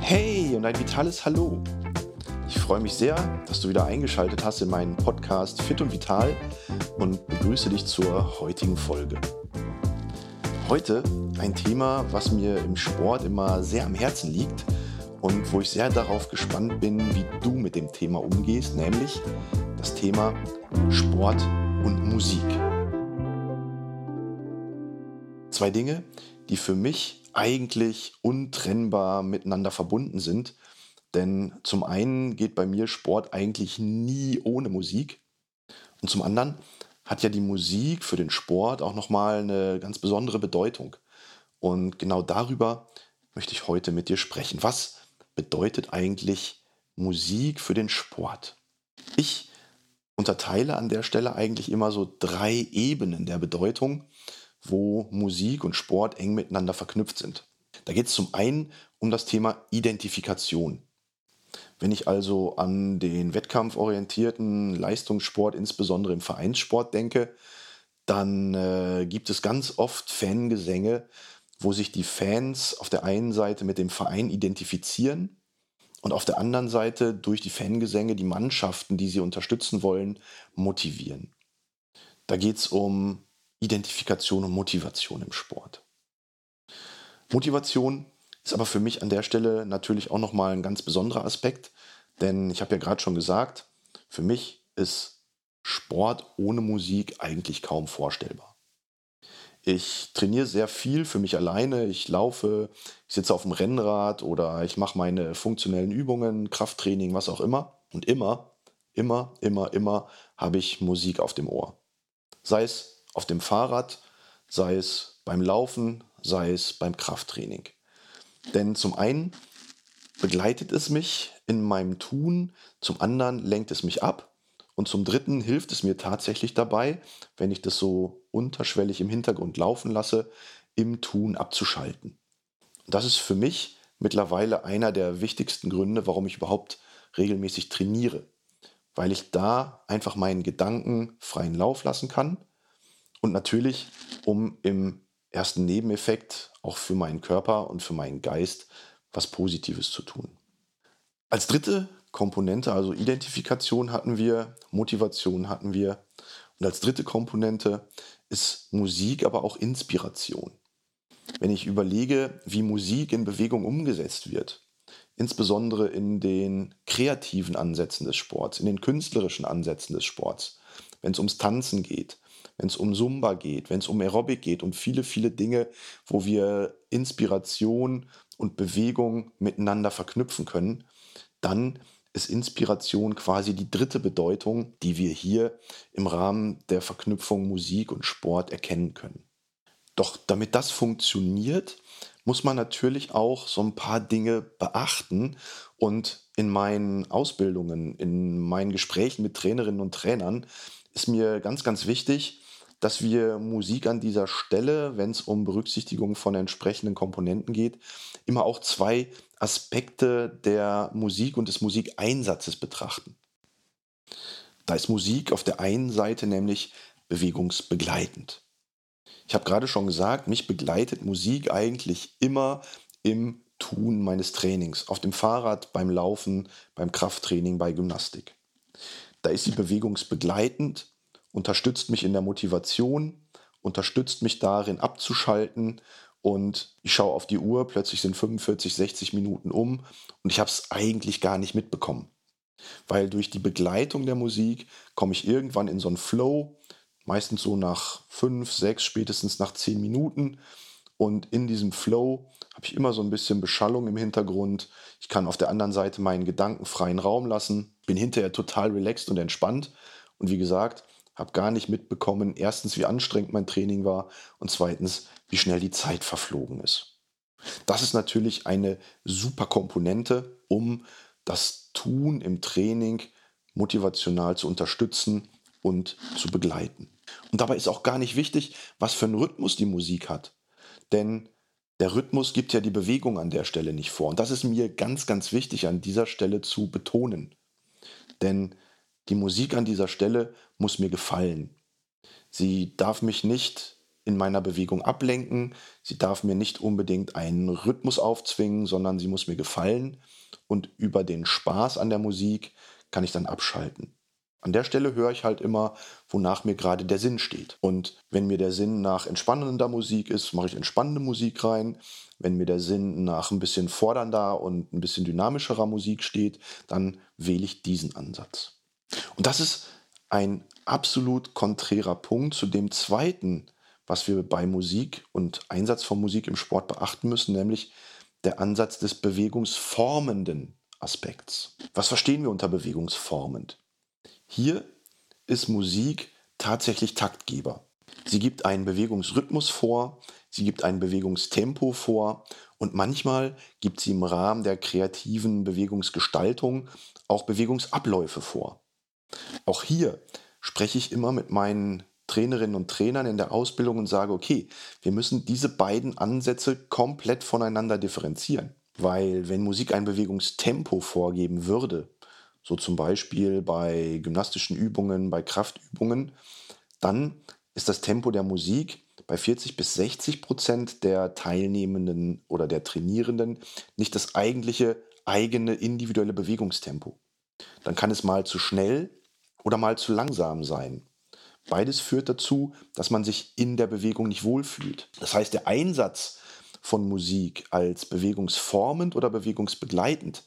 Hey und ein vitales Hallo. Ich freue mich sehr, dass du wieder eingeschaltet hast in meinen Podcast Fit und Vital und begrüße dich zur heutigen Folge. Heute ein Thema, was mir im Sport immer sehr am Herzen liegt und wo ich sehr darauf gespannt bin, wie du mit dem Thema umgehst, nämlich das Thema Sport und Musik. Zwei Dinge, die für mich eigentlich untrennbar miteinander verbunden sind. Denn zum einen geht bei mir Sport eigentlich nie ohne Musik. Und zum anderen hat ja die Musik für den Sport auch nochmal eine ganz besondere Bedeutung. Und genau darüber möchte ich heute mit dir sprechen. Was bedeutet eigentlich Musik für den Sport? Ich unterteile an der Stelle eigentlich immer so drei Ebenen der Bedeutung wo Musik und Sport eng miteinander verknüpft sind. Da geht es zum einen um das Thema Identifikation. Wenn ich also an den wettkampforientierten Leistungssport, insbesondere im Vereinssport denke, dann äh, gibt es ganz oft Fangesänge, wo sich die Fans auf der einen Seite mit dem Verein identifizieren und auf der anderen Seite durch die Fangesänge die Mannschaften, die sie unterstützen wollen, motivieren. Da geht es um Identifikation und Motivation im Sport. Motivation ist aber für mich an der Stelle natürlich auch nochmal ein ganz besonderer Aspekt, denn ich habe ja gerade schon gesagt, für mich ist Sport ohne Musik eigentlich kaum vorstellbar. Ich trainiere sehr viel für mich alleine. Ich laufe, ich sitze auf dem Rennrad oder ich mache meine funktionellen Übungen, Krafttraining, was auch immer. Und immer, immer, immer, immer habe ich Musik auf dem Ohr. Sei es auf dem Fahrrad, sei es beim Laufen, sei es beim Krafttraining. Denn zum einen begleitet es mich in meinem Tun, zum anderen lenkt es mich ab und zum dritten hilft es mir tatsächlich dabei, wenn ich das so unterschwellig im Hintergrund laufen lasse, im Tun abzuschalten. das ist für mich mittlerweile einer der wichtigsten Gründe, warum ich überhaupt regelmäßig trainiere. Weil ich da einfach meinen Gedanken freien Lauf lassen kann und natürlich, um im ersten Nebeneffekt auch für meinen Körper und für meinen Geist was Positives zu tun. Als dritte Komponente, also Identifikation hatten wir, Motivation hatten wir. Und als dritte Komponente ist Musik, aber auch Inspiration. Wenn ich überlege, wie Musik in Bewegung umgesetzt wird, insbesondere in den kreativen Ansätzen des Sports, in den künstlerischen Ansätzen des Sports, wenn es ums Tanzen geht, wenn es um Zumba geht, wenn es um Aerobic geht, um viele, viele Dinge, wo wir Inspiration und Bewegung miteinander verknüpfen können, dann ist Inspiration quasi die dritte Bedeutung, die wir hier im Rahmen der Verknüpfung Musik und Sport erkennen können. Doch damit das funktioniert, muss man natürlich auch so ein paar Dinge beachten. Und in meinen Ausbildungen, in meinen Gesprächen mit Trainerinnen und Trainern ist mir ganz, ganz wichtig, dass wir Musik an dieser Stelle, wenn es um Berücksichtigung von entsprechenden Komponenten geht, immer auch zwei Aspekte der Musik und des Musikeinsatzes betrachten. Da ist Musik auf der einen Seite nämlich bewegungsbegleitend. Ich habe gerade schon gesagt, mich begleitet Musik eigentlich immer im Tun meines Trainings, auf dem Fahrrad, beim Laufen, beim Krafttraining, bei Gymnastik. Da ist sie bewegungsbegleitend unterstützt mich in der Motivation, unterstützt mich darin abzuschalten und ich schaue auf die Uhr, plötzlich sind 45, 60 Minuten um und ich habe es eigentlich gar nicht mitbekommen. Weil durch die Begleitung der Musik komme ich irgendwann in so einen Flow, meistens so nach 5, 6, spätestens nach 10 Minuten. Und in diesem Flow habe ich immer so ein bisschen Beschallung im Hintergrund. Ich kann auf der anderen Seite meinen Gedanken freien Raum lassen, bin hinterher total relaxed und entspannt. Und wie gesagt, habe gar nicht mitbekommen, erstens, wie anstrengend mein Training war und zweitens, wie schnell die Zeit verflogen ist. Das ist natürlich eine super Komponente, um das Tun im Training motivational zu unterstützen und zu begleiten. Und dabei ist auch gar nicht wichtig, was für einen Rhythmus die Musik hat. Denn der Rhythmus gibt ja die Bewegung an der Stelle nicht vor. Und das ist mir ganz, ganz wichtig an dieser Stelle zu betonen. Denn die Musik an dieser Stelle muss mir gefallen. Sie darf mich nicht in meiner Bewegung ablenken. Sie darf mir nicht unbedingt einen Rhythmus aufzwingen, sondern sie muss mir gefallen. Und über den Spaß an der Musik kann ich dann abschalten. An der Stelle höre ich halt immer, wonach mir gerade der Sinn steht. Und wenn mir der Sinn nach entspannender Musik ist, mache ich entspannende Musik rein. Wenn mir der Sinn nach ein bisschen fordernder und ein bisschen dynamischerer Musik steht, dann wähle ich diesen Ansatz. Und das ist ein absolut konträrer Punkt zu dem zweiten, was wir bei Musik und Einsatz von Musik im Sport beachten müssen, nämlich der Ansatz des bewegungsformenden Aspekts. Was verstehen wir unter bewegungsformend? Hier ist Musik tatsächlich Taktgeber. Sie gibt einen Bewegungsrhythmus vor, sie gibt ein Bewegungstempo vor und manchmal gibt sie im Rahmen der kreativen Bewegungsgestaltung auch Bewegungsabläufe vor. Auch hier spreche ich immer mit meinen Trainerinnen und Trainern in der Ausbildung und sage, okay, wir müssen diese beiden Ansätze komplett voneinander differenzieren. Weil wenn Musik ein Bewegungstempo vorgeben würde, so zum Beispiel bei gymnastischen Übungen, bei Kraftübungen, dann ist das Tempo der Musik bei 40 bis 60 Prozent der Teilnehmenden oder der Trainierenden nicht das eigentliche eigene individuelle Bewegungstempo. Dann kann es mal zu schnell oder mal zu langsam sein. Beides führt dazu, dass man sich in der Bewegung nicht wohlfühlt. Das heißt, der Einsatz von Musik als bewegungsformend oder bewegungsbegleitend,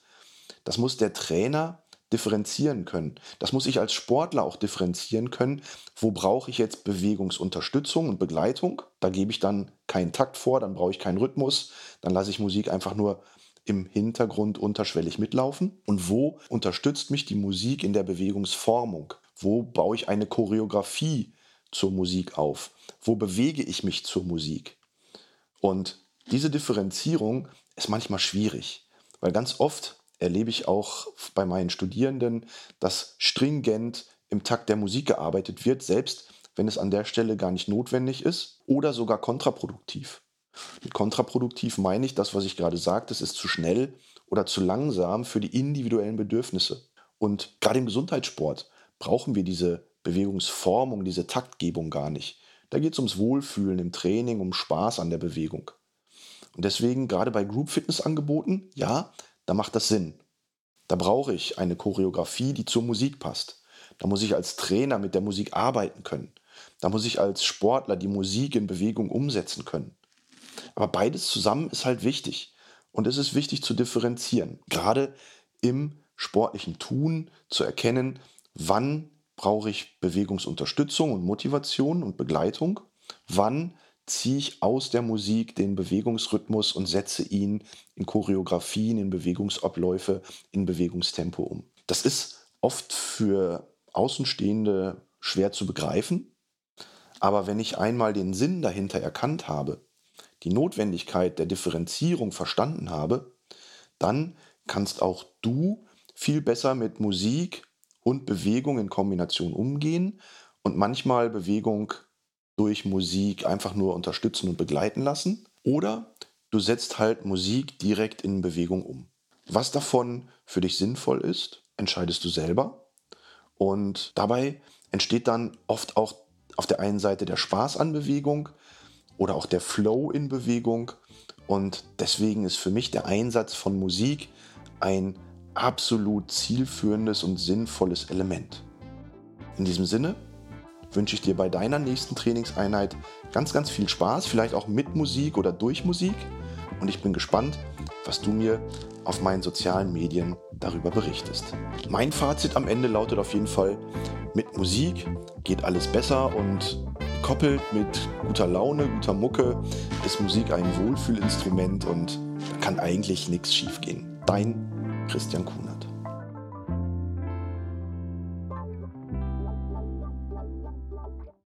das muss der Trainer differenzieren können. Das muss ich als Sportler auch differenzieren können. Wo brauche ich jetzt Bewegungsunterstützung und Begleitung? Da gebe ich dann keinen Takt vor, dann brauche ich keinen Rhythmus, dann lasse ich Musik einfach nur im Hintergrund unterschwellig mitlaufen. Und wo unterstützt mich die Musik in der Bewegungsformung? Wo baue ich eine Choreografie zur Musik auf? Wo bewege ich mich zur Musik? Und diese Differenzierung ist manchmal schwierig, weil ganz oft erlebe ich auch bei meinen Studierenden, dass stringent im Takt der Musik gearbeitet wird, selbst wenn es an der Stelle gar nicht notwendig ist oder sogar kontraproduktiv. Mit kontraproduktiv meine ich das, was ich gerade sagte, es ist zu schnell oder zu langsam für die individuellen Bedürfnisse. Und gerade im Gesundheitssport brauchen wir diese Bewegungsformung, diese Taktgebung gar nicht. Da geht es ums Wohlfühlen im Training, um Spaß an der Bewegung. Und deswegen, gerade bei Group Fitness Angeboten, ja, da macht das Sinn. Da brauche ich eine Choreografie, die zur Musik passt. Da muss ich als Trainer mit der Musik arbeiten können. Da muss ich als Sportler die Musik in Bewegung umsetzen können. Aber beides zusammen ist halt wichtig. Und es ist wichtig zu differenzieren. Gerade im sportlichen Tun zu erkennen, wann brauche ich Bewegungsunterstützung und Motivation und Begleitung, wann ziehe ich aus der Musik den Bewegungsrhythmus und setze ihn in Choreografien, in Bewegungsabläufe, in Bewegungstempo um. Das ist oft für Außenstehende schwer zu begreifen, aber wenn ich einmal den Sinn dahinter erkannt habe, die Notwendigkeit der Differenzierung verstanden habe, dann kannst auch du viel besser mit Musik und Bewegung in Kombination umgehen und manchmal Bewegung durch Musik einfach nur unterstützen und begleiten lassen. Oder du setzt halt Musik direkt in Bewegung um. Was davon für dich sinnvoll ist, entscheidest du selber. Und dabei entsteht dann oft auch auf der einen Seite der Spaß an Bewegung oder auch der Flow in Bewegung. Und deswegen ist für mich der Einsatz von Musik ein absolut zielführendes und sinnvolles Element. In diesem Sinne wünsche ich dir bei deiner nächsten Trainingseinheit ganz, ganz viel Spaß, vielleicht auch mit Musik oder durch Musik. Und ich bin gespannt, was du mir auf meinen sozialen Medien darüber berichtest. Mein Fazit am Ende lautet auf jeden Fall, mit Musik geht alles besser und gekoppelt mit guter Laune, guter Mucke ist Musik ein Wohlfühlinstrument und kann eigentlich nichts schiefgehen. Dein Christian Kuhn.